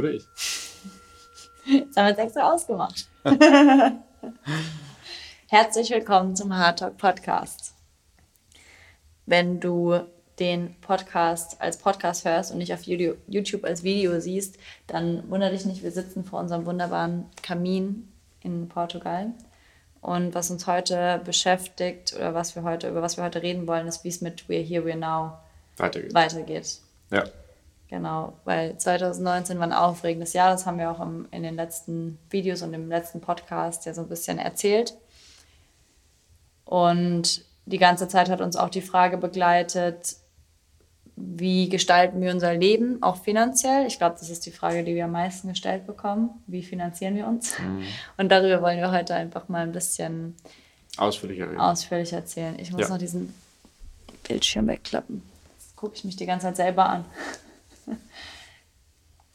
Oder ich? Das haben wir jetzt extra ausgemacht. Herzlich willkommen zum Hard Talk Podcast. Wenn du den Podcast als Podcast hörst und nicht auf YouTube als Video siehst, dann wundere dich nicht, wir sitzen vor unserem wunderbaren Kamin in Portugal. Und was uns heute beschäftigt oder was wir heute, über was wir heute reden wollen, ist, wie es mit We're Here, We're Now weitergeht. weitergeht. Ja. Genau, weil 2019 war ein aufregendes Jahr, das haben wir auch im, in den letzten Videos und im letzten Podcast ja so ein bisschen erzählt. Und die ganze Zeit hat uns auch die Frage begleitet, wie gestalten wir unser Leben, auch finanziell? Ich glaube, das ist die Frage, die wir am meisten gestellt bekommen. Wie finanzieren wir uns? Mhm. Und darüber wollen wir heute einfach mal ein bisschen ausführlicher, reden. ausführlich erzählen. Ich muss ja. noch diesen Bildschirm wegklappen. Gucke ich mich die ganze Zeit selber an.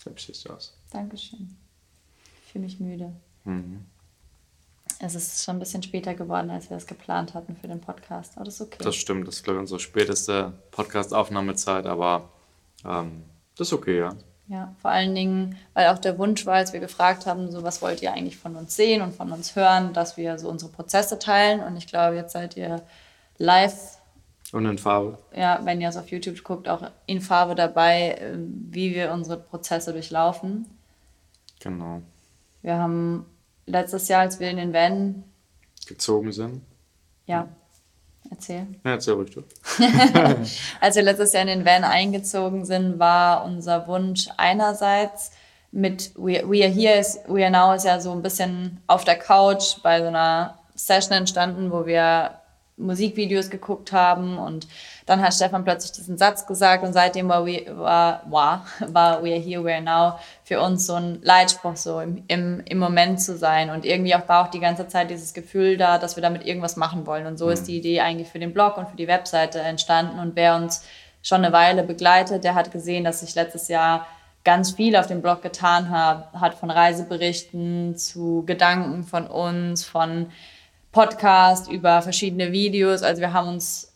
Hübsch siehst du aus. Dankeschön. Ich fühle mich müde. Mhm. Es ist schon ein bisschen später geworden, als wir es geplant hatten für den Podcast, aber das ist okay. Das stimmt, das ist, glaube ich, unsere späteste Podcast-Aufnahmezeit, aber ähm, das ist okay, ja. Ja, vor allen Dingen, weil auch der Wunsch war, als wir gefragt haben, so was wollt ihr eigentlich von uns sehen und von uns hören, dass wir so unsere Prozesse teilen. Und ich glaube, jetzt seid ihr live. Und in Farbe. Ja, wenn ihr es auf YouTube guckt, auch in Farbe dabei, äh, wie wir unsere Prozesse durchlaufen. Genau. Wir haben letztes Jahr, als wir in den Van gezogen sind. Ja, erzähl. Ja, erzähl ruhig du. als wir letztes Jahr in den Van eingezogen sind, war unser Wunsch einerseits mit We, We Are Here, is, We Are Now ist ja so ein bisschen auf der Couch bei so einer Session entstanden, wo wir Musikvideos geguckt haben und dann hat Stefan plötzlich diesen Satz gesagt und seitdem war We, war, war, war We Are Here, We Are Now für uns so ein Leitspruch, so im, im, im Moment zu sein und irgendwie auch war auch die ganze Zeit dieses Gefühl da, dass wir damit irgendwas machen wollen und so mhm. ist die Idee eigentlich für den Blog und für die Webseite entstanden und wer uns schon eine Weile begleitet, der hat gesehen, dass sich letztes Jahr ganz viel auf dem Blog getan hat, hat von Reiseberichten zu Gedanken von uns, von Podcast, über verschiedene Videos. Also wir haben uns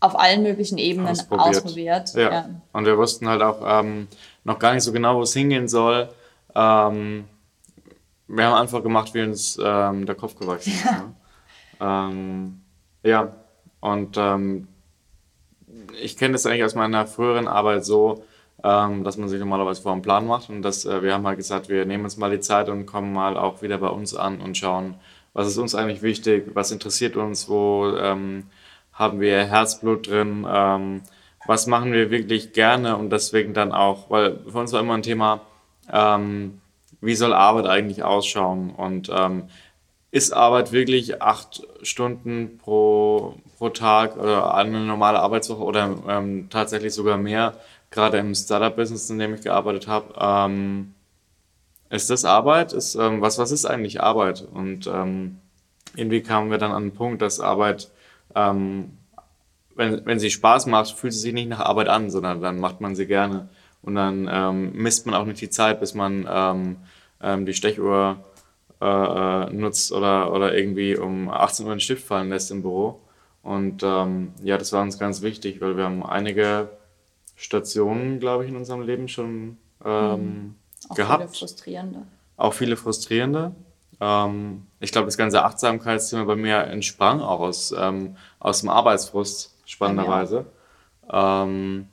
auf allen möglichen Ebenen ausprobiert. ausprobiert. Ja. ja. Und wir wussten halt auch ähm, noch gar nicht so genau, wo es hingehen soll. Ähm, wir haben einfach gemacht, wie uns ähm, der Kopf gewachsen ist. Ja, ne? Ähm, ja. und ähm, ich kenne das eigentlich aus meiner früheren Arbeit so, ähm, dass man sich normalerweise vor einem Plan macht und dass äh, wir haben halt gesagt, wir nehmen uns mal die Zeit und kommen mal auch wieder bei uns an und schauen, was ist uns eigentlich wichtig, was interessiert uns, wo ähm, haben wir Herzblut drin, ähm, was machen wir wirklich gerne? Und deswegen dann auch, weil für uns war immer ein Thema, ähm, wie soll Arbeit eigentlich ausschauen? Und ähm, ist Arbeit wirklich acht Stunden pro, pro Tag oder eine normale Arbeitswoche oder ähm, tatsächlich sogar mehr, gerade im Startup-Business, in dem ich gearbeitet habe, ähm, ist das Arbeit? Ist, ähm, was, was ist eigentlich Arbeit? Und ähm, irgendwie kamen wir dann an den Punkt, dass Arbeit, ähm, wenn, wenn sie Spaß macht, fühlt sie sich nicht nach Arbeit an, sondern dann macht man sie gerne. Und dann ähm, misst man auch nicht die Zeit, bis man ähm, ähm, die Stechuhr äh, äh nutzt oder, oder irgendwie um 18 Uhr einen Stift fallen lässt im Büro. Und ähm, ja, das war uns ganz wichtig, weil wir haben einige Stationen, glaube ich, in unserem Leben schon ähm, mhm auch gehabt. Viele frustrierende. Auch viele frustrierende. Ähm, ich glaube, das ganze Achtsamkeitsthema bei mir entsprang auch aus, ähm, aus dem Arbeitsfrust, spannenderweise. Ähm,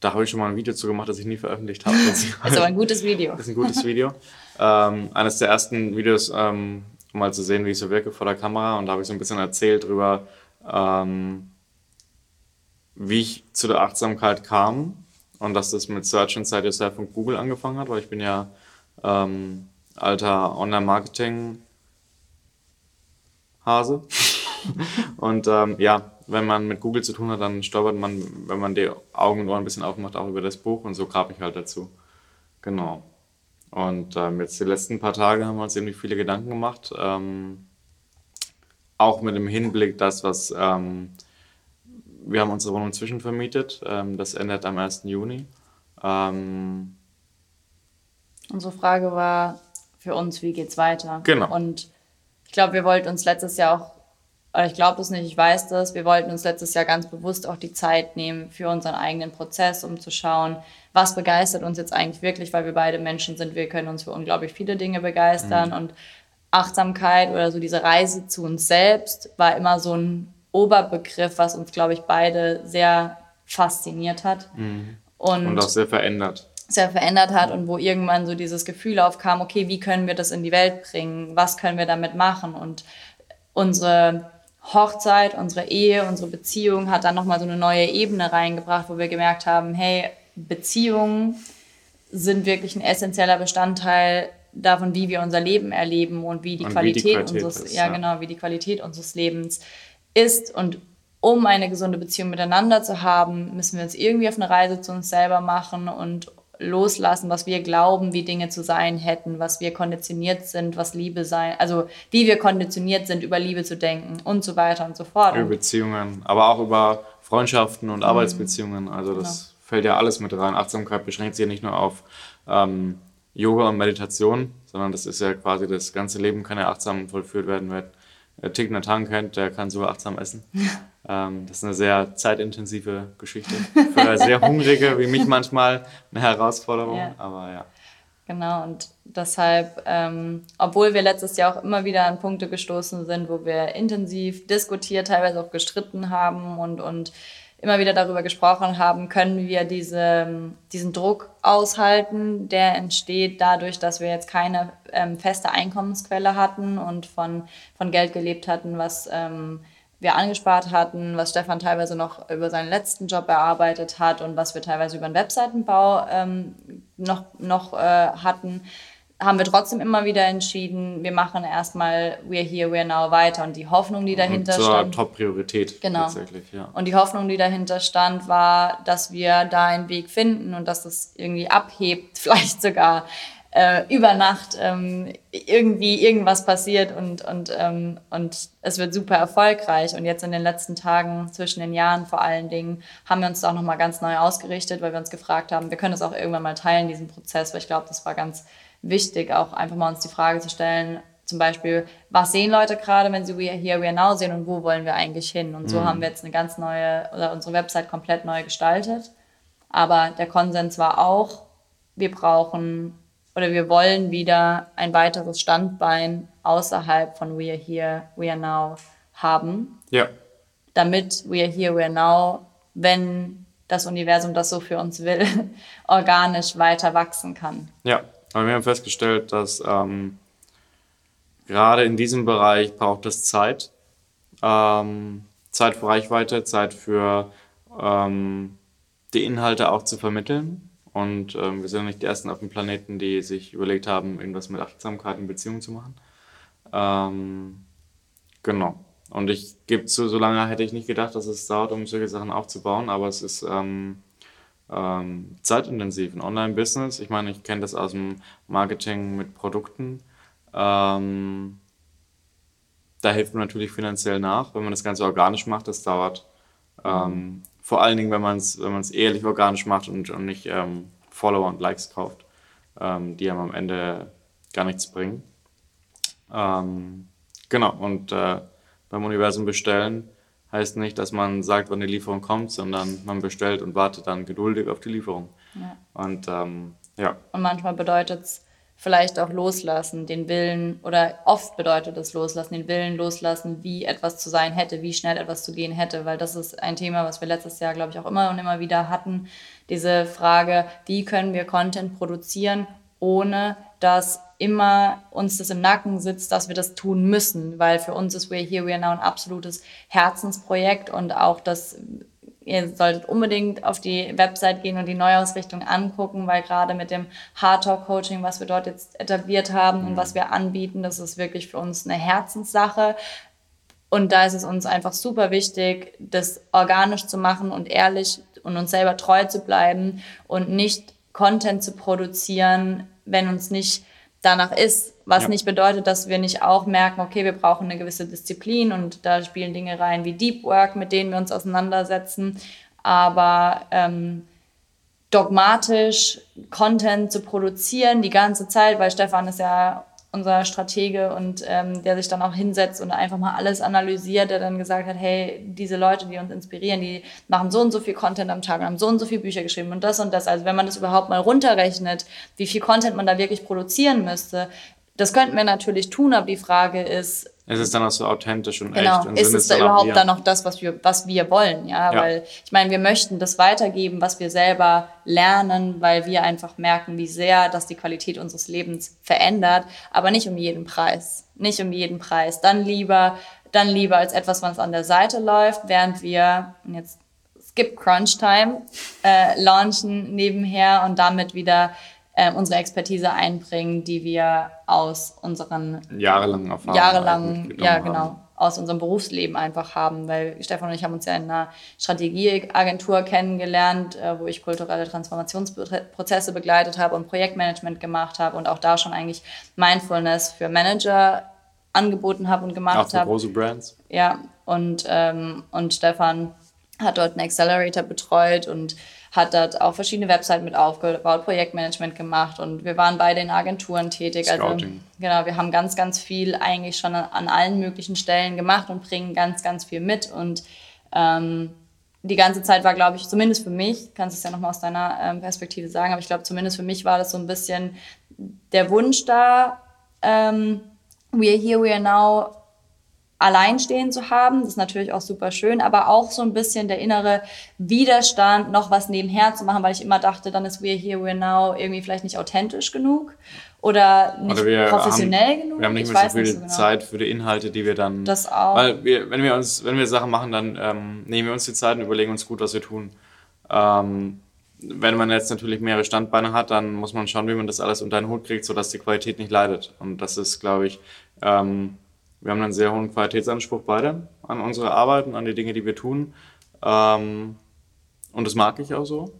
da habe ich schon mal ein Video zu gemacht, das ich nie veröffentlicht habe. das ist aber ein gutes Video. Das ist ein gutes Video. ähm, eines der ersten Videos, ähm, um mal zu sehen, wie ich so wirke vor der Kamera. Und da habe ich so ein bisschen erzählt darüber, ähm, wie ich zu der Achtsamkeit kam und dass das mit Search Inside Yourself von Google angefangen hat, weil ich bin ja ähm, alter Online-Marketing-Hase. und ähm, ja, wenn man mit Google zu tun hat, dann stolpert man, wenn man die Augen und Ohren ein bisschen aufmacht, auch über das Buch und so kam ich halt dazu. Genau. Und ähm, jetzt die letzten paar Tage haben wir uns irgendwie viele Gedanken gemacht. Ähm, auch mit dem Hinblick, das, was ähm, wir haben unsere Wohnung zwischenvermietet. Ähm, das endet am 1. Juni. Ähm, unsere Frage war für uns, wie geht's weiter? Genau. Und ich glaube, wir wollten uns letztes Jahr auch oder ich glaube das nicht, ich weiß das, wir wollten uns letztes Jahr ganz bewusst auch die Zeit nehmen für unseren eigenen Prozess, um zu schauen, was begeistert uns jetzt eigentlich wirklich, weil wir beide Menschen sind, wir können uns für unglaublich viele Dinge begeistern mhm. und Achtsamkeit oder so diese Reise zu uns selbst war immer so ein Oberbegriff, was uns, glaube ich, beide sehr fasziniert hat. Mhm. Und, und auch sehr verändert sehr verändert hat und wo irgendwann so dieses Gefühl aufkam, okay, wie können wir das in die Welt bringen? Was können wir damit machen? Und unsere Hochzeit, unsere Ehe, unsere Beziehung hat dann nochmal so eine neue Ebene reingebracht, wo wir gemerkt haben, hey, Beziehungen sind wirklich ein essentieller Bestandteil davon, wie wir unser Leben erleben und wie die, und Qualität, wie die Qualität, unseres, ist, ja, ja genau, wie die Qualität unseres Lebens ist und um eine gesunde Beziehung miteinander zu haben, müssen wir uns irgendwie auf eine Reise zu uns selber machen und loslassen, was wir glauben, wie Dinge zu sein hätten, was wir konditioniert sind, was Liebe sein, also wie wir konditioniert sind, über Liebe zu denken und so weiter und so fort. Über Beziehungen, aber auch über Freundschaften und mhm. Arbeitsbeziehungen. Also das genau. fällt ja alles mit rein. Achtsamkeit beschränkt sich ja nicht nur auf ähm, Yoga und Meditation, sondern das ist ja quasi das ganze Leben kann ja achtsam vollführt werden. Wer Thich Hanh kennt, der kann sogar achtsam essen. Ähm, das ist eine sehr zeitintensive Geschichte. Für sehr Hungrige wie mich manchmal eine Herausforderung, ja. aber ja. Genau, und deshalb, ähm, obwohl wir letztes Jahr auch immer wieder an Punkte gestoßen sind, wo wir intensiv diskutiert, teilweise auch gestritten haben und, und immer wieder darüber gesprochen haben, können wir diese, diesen Druck aushalten, der entsteht dadurch, dass wir jetzt keine ähm, feste Einkommensquelle hatten und von, von Geld gelebt hatten, was ähm, wir angespart hatten, was Stefan teilweise noch über seinen letzten Job erarbeitet hat und was wir teilweise über den Webseitenbau ähm, noch, noch äh, hatten, haben wir trotzdem immer wieder entschieden, wir machen erstmal We're Here, We're Now weiter und die Hoffnung, die dahinter und zur stand. Top-Priorität genau. tatsächlich, ja. Und die Hoffnung, die dahinter stand, war, dass wir da einen Weg finden und dass das irgendwie abhebt, vielleicht sogar äh, über Nacht ähm, irgendwie irgendwas passiert und, und, ähm, und es wird super erfolgreich. Und jetzt in den letzten Tagen, zwischen den Jahren vor allen Dingen, haben wir uns da auch nochmal ganz neu ausgerichtet, weil wir uns gefragt haben, wir können es auch irgendwann mal teilen, diesen Prozess, weil ich glaube, das war ganz wichtig, auch einfach mal uns die Frage zu stellen, zum Beispiel, was sehen Leute gerade, wenn sie We Are Here, We Are Now sehen und wo wollen wir eigentlich hin? Und so mhm. haben wir jetzt eine ganz neue, oder unsere Website komplett neu gestaltet. Aber der Konsens war auch, wir brauchen oder wir wollen wieder ein weiteres Standbein außerhalb von We Are Here, We Are Now haben. Ja. Damit We Are Here, We Are Now, wenn das Universum das so für uns will, organisch weiter wachsen kann. Ja, aber wir haben festgestellt, dass ähm, gerade in diesem Bereich braucht es Zeit. Ähm, Zeit für Reichweite, Zeit für ähm, die Inhalte auch zu vermitteln. Und ähm, wir sind nicht die Ersten auf dem Planeten, die sich überlegt haben, irgendwas mit Achtsamkeit in Beziehung zu machen. Ähm, genau. Und ich gebe zu, so lange hätte ich nicht gedacht, dass es dauert, um solche Sachen aufzubauen, aber es ist ähm, ähm, zeitintensiv. Ein Online-Business, ich meine, ich kenne das aus dem Marketing mit Produkten. Ähm, da hilft man natürlich finanziell nach, wenn man das Ganze organisch macht, das dauert. Ähm, vor allen Dingen, wenn man es wenn ehrlich organisch macht und, und nicht ähm, Follower und Likes kauft, ähm, die einem am Ende gar nichts bringen. Ähm, genau, und äh, beim Universum bestellen heißt nicht, dass man sagt, wann die Lieferung kommt, sondern man bestellt und wartet dann geduldig auf die Lieferung. Ja. Und ähm, ja. Und manchmal bedeutet es vielleicht auch loslassen, den Willen, oder oft bedeutet es loslassen, den Willen loslassen, wie etwas zu sein hätte, wie schnell etwas zu gehen hätte, weil das ist ein Thema, was wir letztes Jahr, glaube ich, auch immer und immer wieder hatten. Diese Frage, wie können wir Content produzieren, ohne dass immer uns das im Nacken sitzt, dass wir das tun müssen, weil für uns ist We're Here, We're Now ein absolutes Herzensprojekt und auch das ihr solltet unbedingt auf die Website gehen und die Neuausrichtung angucken, weil gerade mit dem Hard Coaching, was wir dort jetzt etabliert haben mhm. und was wir anbieten, das ist wirklich für uns eine Herzenssache. Und da ist es uns einfach super wichtig, das organisch zu machen und ehrlich und uns selber treu zu bleiben und nicht Content zu produzieren, wenn uns nicht danach ist, was ja. nicht bedeutet, dass wir nicht auch merken, okay, wir brauchen eine gewisse Disziplin und da spielen Dinge rein wie Deep Work, mit denen wir uns auseinandersetzen, aber ähm, dogmatisch Content zu produzieren die ganze Zeit, weil Stefan ist ja unser Stratege und ähm, der sich dann auch hinsetzt und einfach mal alles analysiert, der dann gesagt hat, hey, diese Leute, die uns inspirieren, die machen so und so viel Content am Tag und haben so und so viele Bücher geschrieben und das und das. Also wenn man das überhaupt mal runterrechnet, wie viel Content man da wirklich produzieren müsste, das könnten wir natürlich tun, aber die Frage ist, ist es dann auch so authentisch und genau. echt? Und ist es da überhaupt dann noch das, was wir, was wir wollen? Ja? ja, weil ich meine, wir möchten das weitergeben, was wir selber lernen, weil wir einfach merken, wie sehr das die Qualität unseres Lebens verändert, aber nicht um jeden Preis. Nicht um jeden Preis. Dann lieber, dann lieber als etwas, was an der Seite läuft, während wir, und jetzt skip Crunch Time, äh, launchen nebenher und damit wieder äh, unsere Expertise einbringen, die wir aus unseren jahrelangen Erfahrungen jahrelang, ja genau, haben. aus unserem Berufsleben einfach haben, weil Stefan und ich haben uns ja in einer Strategieagentur kennengelernt, äh, wo ich kulturelle Transformationsprozesse begleitet habe und Projektmanagement gemacht habe und auch da schon eigentlich Mindfulness für Manager angeboten habe und gemacht habe. große Brands. Ja, und, ähm, und Stefan hat dort einen Accelerator betreut und hat dort auch verschiedene Webseiten mit aufgebaut, Projektmanagement gemacht und wir waren beide in Agenturen tätig. Also, Scouting. Also genau, wir haben ganz, ganz viel eigentlich schon an, an, allen möglichen Stellen gemacht und bringen ganz, ganz viel mit und ähm, die ganze Zeit war, glaube ich, zumindest für mich, kannst du es ja nochmal aus deiner ähm, Perspektive sagen, aber ich glaube, zumindest für mich war das so ein bisschen der Wunsch da, ähm, we are here, we are now, alleinstehen zu haben. Das ist natürlich auch super schön, aber auch so ein bisschen der innere Widerstand, noch was nebenher zu machen, weil ich immer dachte, dann ist We're Here, We're Now irgendwie vielleicht nicht authentisch genug oder nicht oder professionell haben, genug. Wir haben nicht mehr so viel so genau. Zeit für die Inhalte, die wir dann. Das auch. Weil wir, wenn wir uns, wenn wir Sachen machen, dann ähm, nehmen wir uns die Zeit und überlegen uns gut, was wir tun. Ähm, wenn man jetzt natürlich mehrere Standbeine hat, dann muss man schauen, wie man das alles unter den Hut kriegt, sodass die Qualität nicht leidet. Und das ist, glaube ich, ähm, wir haben einen sehr hohen Qualitätsanspruch beide an unsere Arbeit und an die Dinge, die wir tun. Ähm, und das mag ich auch so.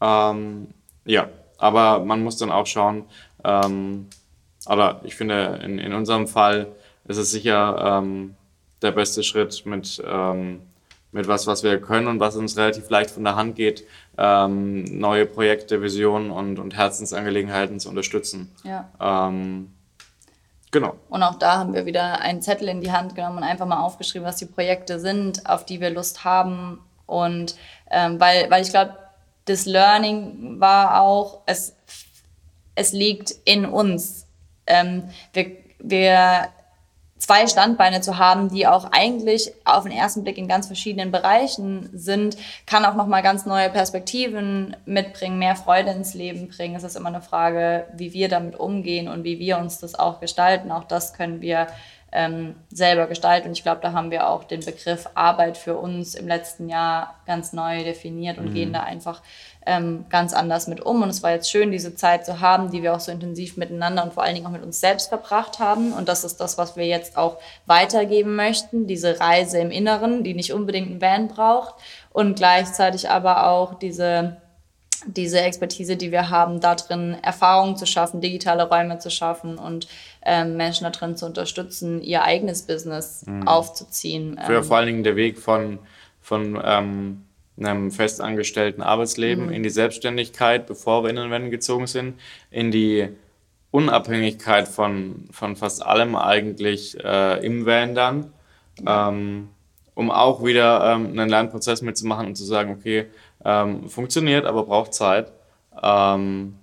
Ähm, ja, aber man muss dann auch schauen, ähm, oder ich finde, in, in unserem Fall ist es sicher ähm, der beste Schritt mit, ähm, mit was, was wir können und was uns relativ leicht von der Hand geht, ähm, neue Projekte, Visionen und, und Herzensangelegenheiten zu unterstützen. Ja. Ähm, Genau. Und auch da haben wir wieder einen Zettel in die Hand genommen und einfach mal aufgeschrieben, was die Projekte sind, auf die wir Lust haben. Und ähm, weil, weil ich glaube, das Learning war auch, es, es liegt in uns. Ähm, wir, wir zwei Standbeine zu haben, die auch eigentlich auf den ersten Blick in ganz verschiedenen Bereichen sind, kann auch nochmal ganz neue Perspektiven mitbringen, mehr Freude ins Leben bringen. Es ist immer eine Frage, wie wir damit umgehen und wie wir uns das auch gestalten. Auch das können wir ähm, selber gestalten. Und ich glaube, da haben wir auch den Begriff Arbeit für uns im letzten Jahr ganz neu definiert und mhm. gehen da einfach ähm, ganz anders mit um. Und es war jetzt schön, diese Zeit zu haben, die wir auch so intensiv miteinander und vor allen Dingen auch mit uns selbst verbracht haben. Und das ist das, was wir jetzt auch weitergeben möchten. Diese Reise im Inneren, die nicht unbedingt ein Van braucht. Und gleichzeitig aber auch diese diese Expertise, die wir haben, da drin Erfahrungen zu schaffen, digitale Räume zu schaffen und ähm, Menschen da drin zu unterstützen, ihr eigenes Business mhm. aufzuziehen. Für ähm, vor allen Dingen der Weg von, von ähm, einem festangestellten Arbeitsleben mhm. in die Selbstständigkeit, bevor wir in den Wänden gezogen sind, in die Unabhängigkeit von, von fast allem eigentlich äh, im Van dann, ähm, um auch wieder ähm, einen Lernprozess mitzumachen und zu sagen, okay, ähm, funktioniert, aber braucht Zeit. Ähm,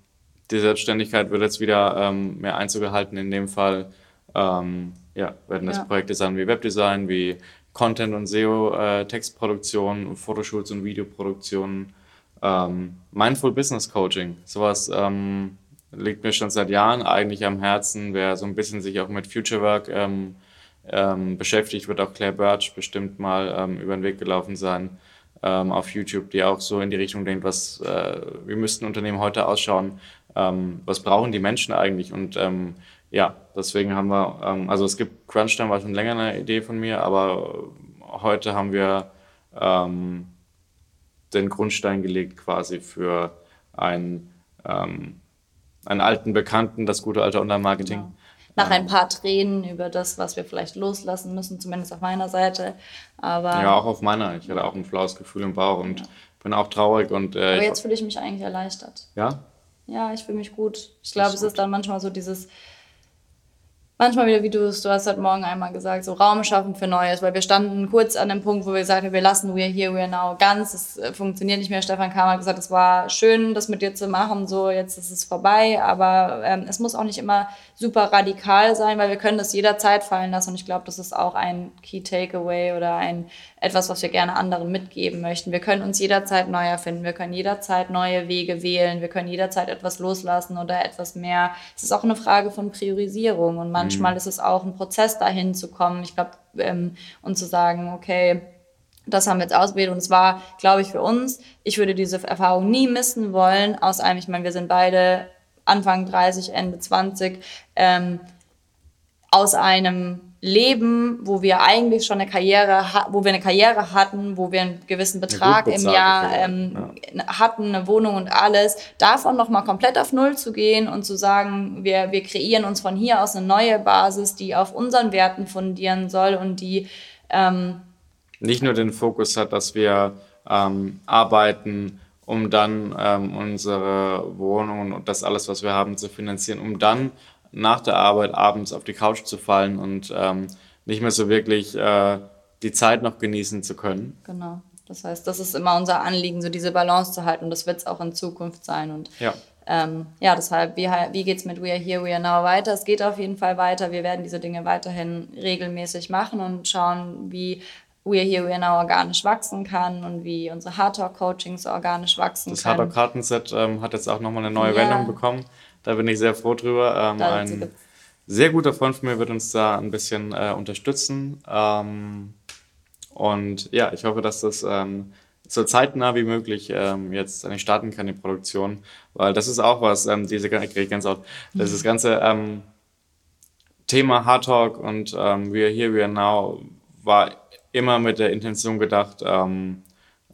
die Selbstständigkeit wird jetzt wieder ähm, mehr Einzug erhalten. In dem Fall ähm, ja, werden das ja. Projekte sein wie Webdesign, wie Content- und SEO-Textproduktion, äh, Fotoshoots und Videoproduktionen, ähm, Mindful Business Coaching. Sowas ähm, liegt mir schon seit Jahren eigentlich am Herzen. Wer so ein bisschen sich auch mit Future Work ähm, ähm, beschäftigt, wird auch Claire Birch bestimmt mal ähm, über den Weg gelaufen sein ähm, auf YouTube, die auch so in die Richtung denkt, was, äh, wie müssten Unternehmen heute ausschauen, ähm, was brauchen die Menschen eigentlich? Und ähm, ja, deswegen haben wir, ähm, also es gibt Crunchtime war schon länger eine Idee von mir, aber heute haben wir ähm, den Grundstein gelegt quasi für ein, ähm, einen alten Bekannten, das gute alte Online-Marketing. Genau nach ein paar Tränen über das, was wir vielleicht loslassen müssen, zumindest auf meiner Seite. Aber ja, auch auf meiner. Ich hatte auch ein flaues Gefühl im Bauch und ja. bin auch traurig. Und, äh, Aber jetzt fühle ich mich eigentlich erleichtert. Ja? Ja, ich fühle mich gut. Ich glaube, es ist dann manchmal so dieses, manchmal wieder, wie du es, du hast heute Morgen einmal gesagt, so Raum schaffen für Neues, weil wir standen kurz an dem Punkt, wo wir gesagt haben, wir lassen We Are Here, We Are Now ganz, es äh, funktioniert nicht mehr. Stefan Kam hat gesagt, es war schön, das mit dir zu machen, so jetzt ist es vorbei, aber ähm, es muss auch nicht immer super radikal sein, weil wir können das jederzeit fallen lassen. Und ich glaube, das ist auch ein Key Takeaway oder ein etwas, was wir gerne anderen mitgeben möchten. Wir können uns jederzeit neu erfinden, wir können jederzeit neue Wege wählen, wir können jederzeit etwas loslassen oder etwas mehr. Es ist auch eine Frage von Priorisierung. Und manchmal ist es auch ein Prozess dahin zu kommen. Ich glaube, ähm, und zu sagen, okay, das haben wir jetzt ausgewählt und es war, glaube ich, für uns, ich würde diese Erfahrung nie missen wollen, aus einem, ich meine, wir sind beide Anfang 30, Ende 20, ähm, aus einem Leben, wo wir eigentlich schon eine Karriere, wo wir eine Karriere hatten, wo wir einen gewissen Betrag im Jahr ähm, ja. hatten, eine Wohnung und alles, davon nochmal komplett auf Null zu gehen und zu sagen, wir, wir kreieren uns von hier aus eine neue Basis, die auf unseren Werten fundieren soll und die ähm, nicht nur den Fokus hat, dass wir ähm, arbeiten, um dann ähm, unsere Wohnung und das alles, was wir haben, zu finanzieren, um dann nach der Arbeit abends auf die Couch zu fallen und ähm, nicht mehr so wirklich äh, die Zeit noch genießen zu können. Genau. Das heißt, das ist immer unser Anliegen, so diese Balance zu halten und das wird es auch in Zukunft sein. Und ja, ähm, ja deshalb, wie, wie geht es mit We Are Here, We Are Now weiter? Es geht auf jeden Fall weiter. Wir werden diese Dinge weiterhin regelmäßig machen und schauen, wie We Are Here, We Are Now organisch wachsen kann und wie unsere Hardtalk-Coachings organisch wachsen das können. Das Hardtalk-Kartenset ähm, hat jetzt auch nochmal eine neue ja. Wendung bekommen. Da bin ich sehr froh drüber. Ähm, ein sehr guter Freund von mir wird uns da ein bisschen äh, unterstützen. Ähm, und ja, ich hoffe, dass das ähm, so zeitnah wie möglich ähm, jetzt eigentlich starten kann, die Produktion. Weil das ist auch was, ähm, diese, ich kriege ganz oft, das ist das ganze ähm, Thema Hard Talk und We Are Here, We Are Now war immer mit der Intention gedacht, ähm,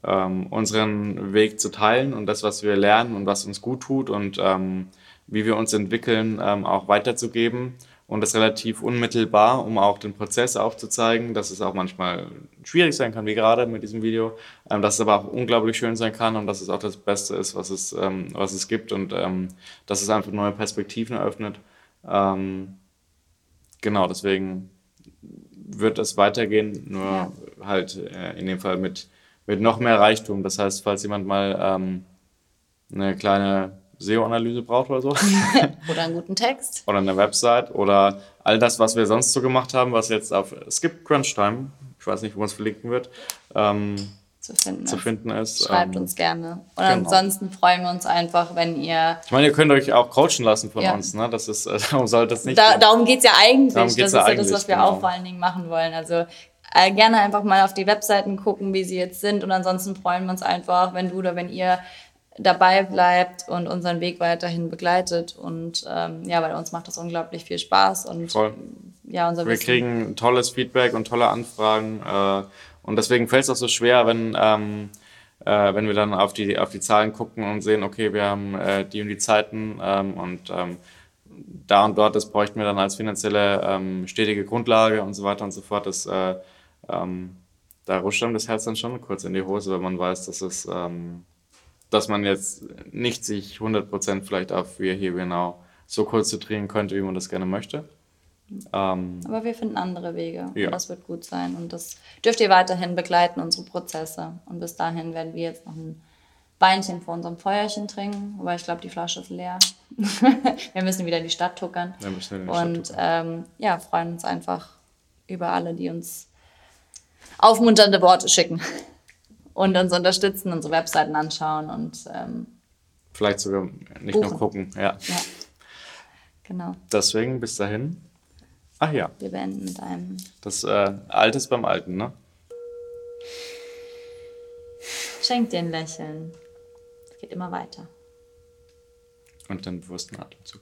unseren Weg zu teilen und das, was wir lernen und was uns gut tut und ähm, wie wir uns entwickeln, ähm, auch weiterzugeben und das relativ unmittelbar, um auch den Prozess aufzuzeigen, dass es auch manchmal schwierig sein kann, wie gerade mit diesem Video, ähm, dass es aber auch unglaublich schön sein kann und dass es auch das Beste ist, was es, ähm, was es gibt und ähm, dass es einfach neue Perspektiven eröffnet. Ähm, genau, deswegen wird es weitergehen, nur ja. halt äh, in dem Fall mit, mit noch mehr Reichtum. Das heißt, falls jemand mal ähm, eine kleine SEO-Analyse braucht oder so. oder einen guten Text. Oder eine Website oder all das, was wir sonst so gemacht haben, was jetzt auf Skip Crunch Time, ich weiß nicht, wo es verlinken wird, ähm, zu, finden, zu ist. finden ist. Schreibt ähm, uns gerne. Und genau. ansonsten freuen wir uns einfach, wenn ihr. Ich meine, ihr könnt euch auch coachen lassen von ja. uns, ne? Das ist, äh, darum sollte es nicht. Da, darum geht es ja eigentlich. Darum geht's das ja ist ja das, was wir genau. auch vor allen Dingen machen wollen. Also äh, gerne einfach mal auf die Webseiten gucken, wie sie jetzt sind. Und ansonsten freuen wir uns einfach, wenn du oder wenn ihr dabei bleibt und unseren Weg weiterhin begleitet. Und ähm, ja, bei uns macht das unglaublich viel Spaß. Und Voll. ja, unser Wir Wissen kriegen tolles Feedback und tolle Anfragen. Äh, und deswegen fällt es auch so schwer, wenn, ähm, äh, wenn wir dann auf die, auf die Zahlen gucken und sehen, okay, wir haben äh, die und die Zeiten ähm, und ähm, da und dort, das bräuchten wir dann als finanzielle ähm, stetige Grundlage und so weiter und so fort. Das, äh, ähm, da rutscht dann das Herz dann schon kurz in die Hose, wenn man weiß, dass es dass man jetzt nicht sich 100% vielleicht auf wir hier genau so konzentrieren könnte, wie man das gerne möchte. Ähm, Aber wir finden andere Wege ja. und das wird gut sein und das dürft ihr weiterhin begleiten, unsere Prozesse. Und bis dahin werden wir jetzt noch ein Weinchen vor unserem Feuerchen trinken, wobei ich glaube, die Flasche ist leer. wir müssen wieder in die Stadt tuckern. Wir müssen in die und Stadt ähm, ja, freuen uns einfach über alle, die uns aufmunternde Worte schicken und uns unterstützen, unsere Webseiten anschauen und ähm, vielleicht sogar nicht buchen. nur gucken. Ja. ja. Genau. Deswegen bis dahin. Ach ja. Wir beenden mit einem. Das äh, Altes beim Alten, ne? Schenk dir ein Lächeln. Es geht immer weiter. Und den bewussten Atemzug.